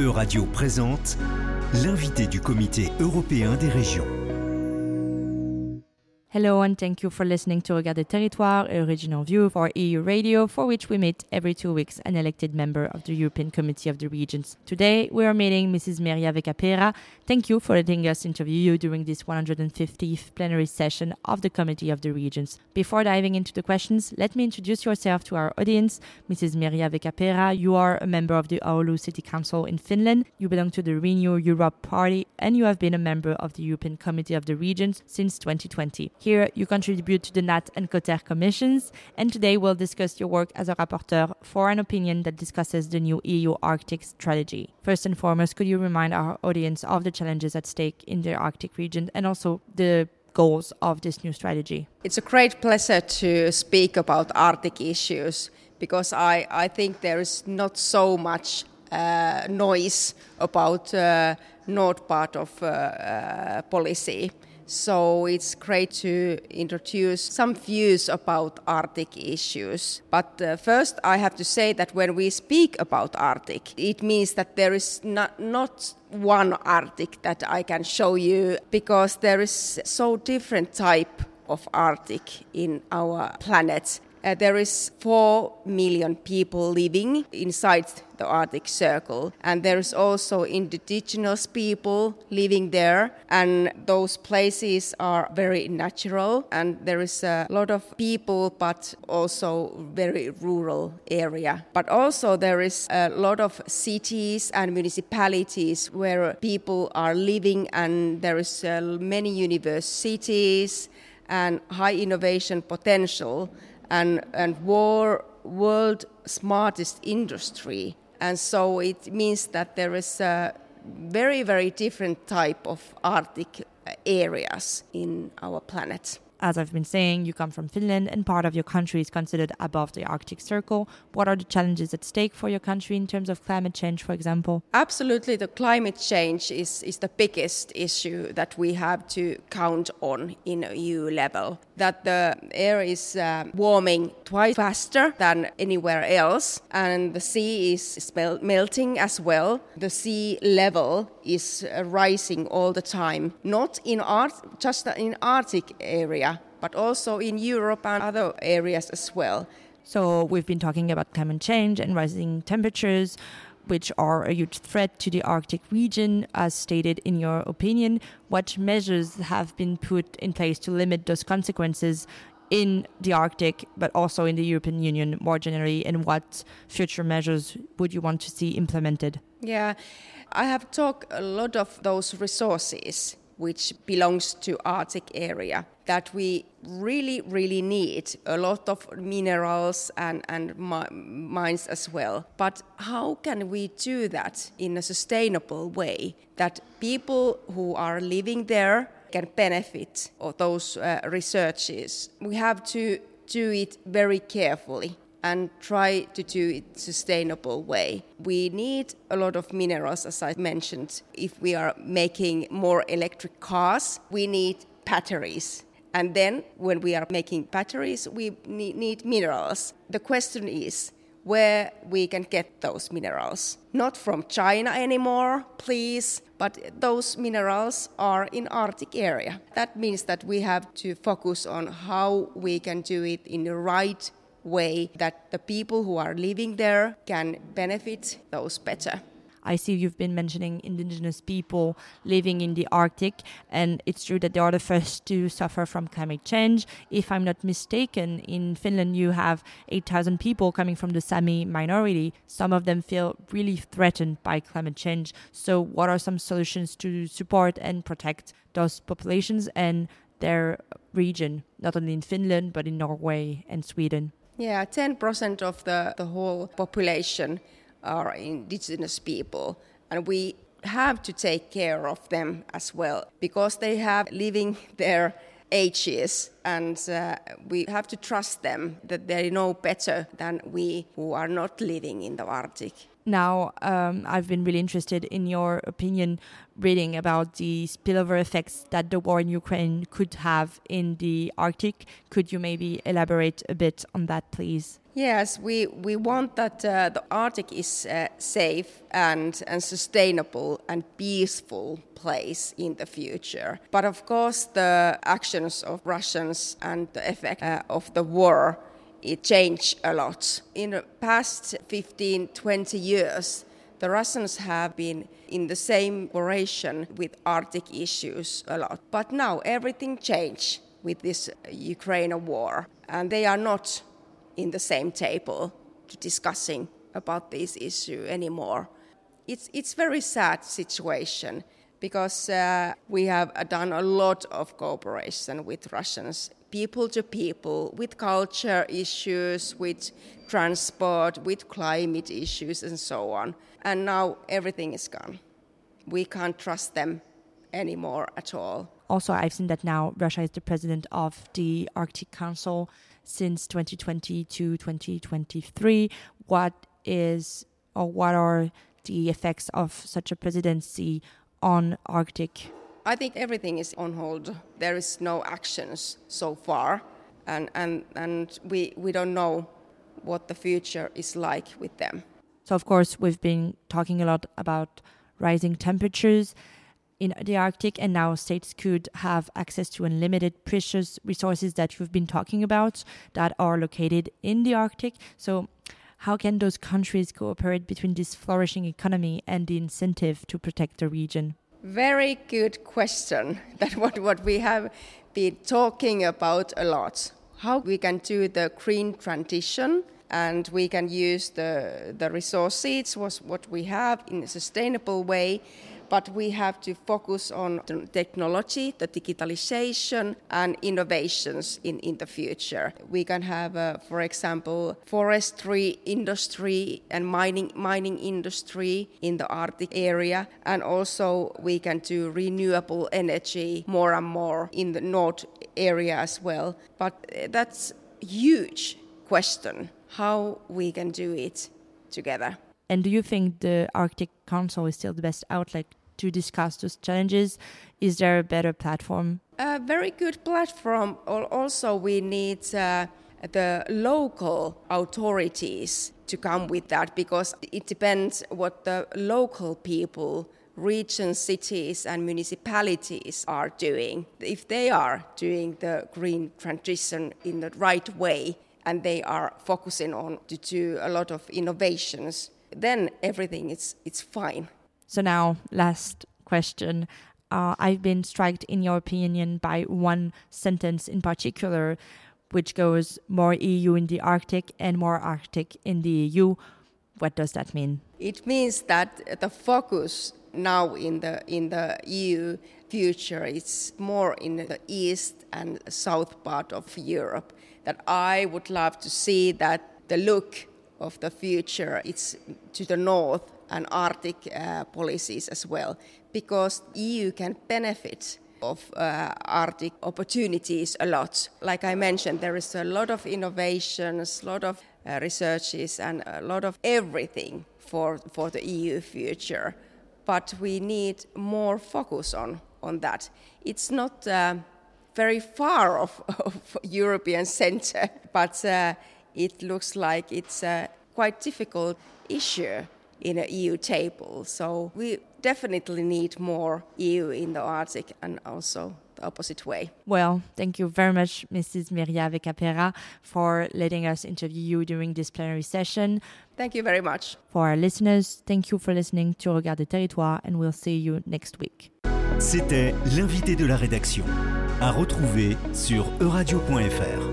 Euradio présente l'invité du Comité européen des régions. Hello and thank you for listening to Regard des Territoires, a regional view for Euradio, for which we meet every two weeks an elected member of the European Committee of the Regions. Today we are meeting Mrs. Mirja Vehkaperä. Thank you for letting us interview you during this 150th plenary session of the Committee of the Regions. Before diving into the questions, let me introduce yourself to our audience. Mrs. Mirja Vehkaperä, you are a member of the Oulu City Council in Finland. You belong to the Renew Europe Party and you have been a member of the European Committee of the Regions since 2020. Here, you contribute to the NAT and COTER commissions, and today we'll discuss your work as a rapporteur for an opinion that discusses the new EU Arctic strategy. First and foremost, could you remind our audience of the challenges at stake in the Arctic region and also the goals of this new strategy? It's a great pleasure to speak about Arctic issues because I, I think there is not so much uh, noise about uh, north part of uh, uh policy. So it's great to introduce some views about Arctic issues. But uh, first, I have to say that when we speak about Arctic, it means that there is not, not one Arctic that I can show you because there is so different type of Arctic in our planet uh, there is 4 million people living inside the Arctic Circle, and there's also indigenous people living there, and those places are very natural, and there is a lot of people, but also very rural area. But also there is a lot of cities and municipalities where people are living, and there is uh, many universities and high innovation potential and, and war, world smartest industry. And so it means that there is a very, very different type of Arctic areas in our planet. As I've been saying, you come from Finland and part of your country is considered above the Arctic Circle. What are the challenges at stake for your country in terms of climate change, for example? Absolutely, the climate change is, is the biggest issue that we have to count on in EU level. That the air is uh, warming twice faster than anywhere else, and the sea is melting as well. The sea level is uh, rising all the time, not in Art- just in Arctic area but also in Europe and other areas as well. So we've been talking about climate change and rising temperatures, which are a huge threat to the Arctic region, as stated in your opinion. What measures have been put in place to limit those consequences in the Arctic, but also in the European Union more generally, and what future measures would you want to see implemented? Yeah, I have talked a lot of those resources which belongs to Arctic area that we really, really need a lot of minerals and, and mines as well. But how can we do that in a sustainable way that people who are living there can benefit of those uh, researches? We have to do it very carefully and try to do it sustainable way. We need a lot of minerals as I mentioned. If we are making more electric cars, we need batteries. And then when we are making batteries, we need minerals. The question is where we can get those minerals. Not from China anymore, please, but those minerals are in Arctic area. That means that we have to focus on how we can do it in the right way that the people who are living there can benefit those better. I see you've been mentioning indigenous people living in the Arctic, and it's true that they are the first to suffer from climate change. If I'm not mistaken, in Finland you have 8,000 people coming from the Sami minority. Some of them feel really threatened by climate change. So, what are some solutions to support and protect those populations and their region, not only in Finland, but in Norway and Sweden? Yeah, 10% of the, the whole population are indigenous people, and we have to take care of them as well because they have living their ages and uh, we have to trust them that they know better than we who are not living in the Arctic. Now, um, I've been really interested in your opinion reading about the spillover effects that the war in Ukraine could have in the Arctic. Could you maybe elaborate a bit on that, please? Yes, we, we want that uh, the Arctic is a safe and, and sustainable and peaceful place in the future. But of course, the actions of And the effect uh, of the war it changed a lot. In the past 15, 20 years, the Russians have been in the same operation with Arctic issues a lot. But now everything changed with this Ukraine war, and they are not in the same table to discussing about this issue anymore. It's it's very sad situation because uh, we have done a lot of cooperation with Russians people to people with culture issues, with transport, with climate issues, and so on. And now everything is gone. We can't trust them anymore at all. Also, I've seen that now Russia is the president of the Arctic Council since 2020 to 2023. What is or what are the effects of such a presidency on Arctic I think everything is on hold. There is no actions so far, and, and, and we, we don't know what the future is like with them. So, of course, we've been talking a lot about rising temperatures in the Arctic, and now states could have access to unlimited precious resources that you've been talking about that are located in the Arctic. So, how can those countries cooperate between this flourishing economy and the incentive to protect the region? Very good question. That what what we have been talking about a lot. How we can do the green transition and we can use the the resources what we have in a sustainable way but we have to focus on the technology, the digitalization, and innovations in, in the future. We can have, uh, for example, forestry industry and mining, mining industry in the Arctic area, and also we can do renewable energy more and more in the North area as well. But uh, that's huge question how we can do it together. And do you think the Arctic Council is still the best outlet to discuss those challenges? Is there a better platform? A very good platform. Also, we need uh, the local authorities to come with that because it depends what the local people regions, cities, and municipalities are doing. If they are doing the green transition in the right way and they are focusing on to do a lot of innovations, then everything is it's fine. So now, last question. Uh, I've been struck, in your opinion, by one sentence in particular, which goes more EU in the Arctic and more Arctic in the EU. What does that mean? It means that the focus now in the in the EU future is more in the east and south part of Europe. That I would love to see that the look of the future it's to the north and Arctic uh, policies as well, because EU can benefit of uh, Arctic opportunities a lot. Like I mentioned, there is a lot of innovations, a lot of uh, researches, and a lot of everything for, for the EU future. But we need more focus on, on that. It's not uh, very far of, of European center, but uh, it looks like it's a quite difficult issue in an EU table. So we definitely need more EU in the Arctic and also the opposite way. Well, thank you very much, Mrs. Mirja Vehkaperä, for letting us interview you during this plenary session. Thank you very much. For our listeners, thank you for listening to Regard des Territoires and we'll see you next week. C'était l'invité de la rédaction. À retrouver sur euradio.fr.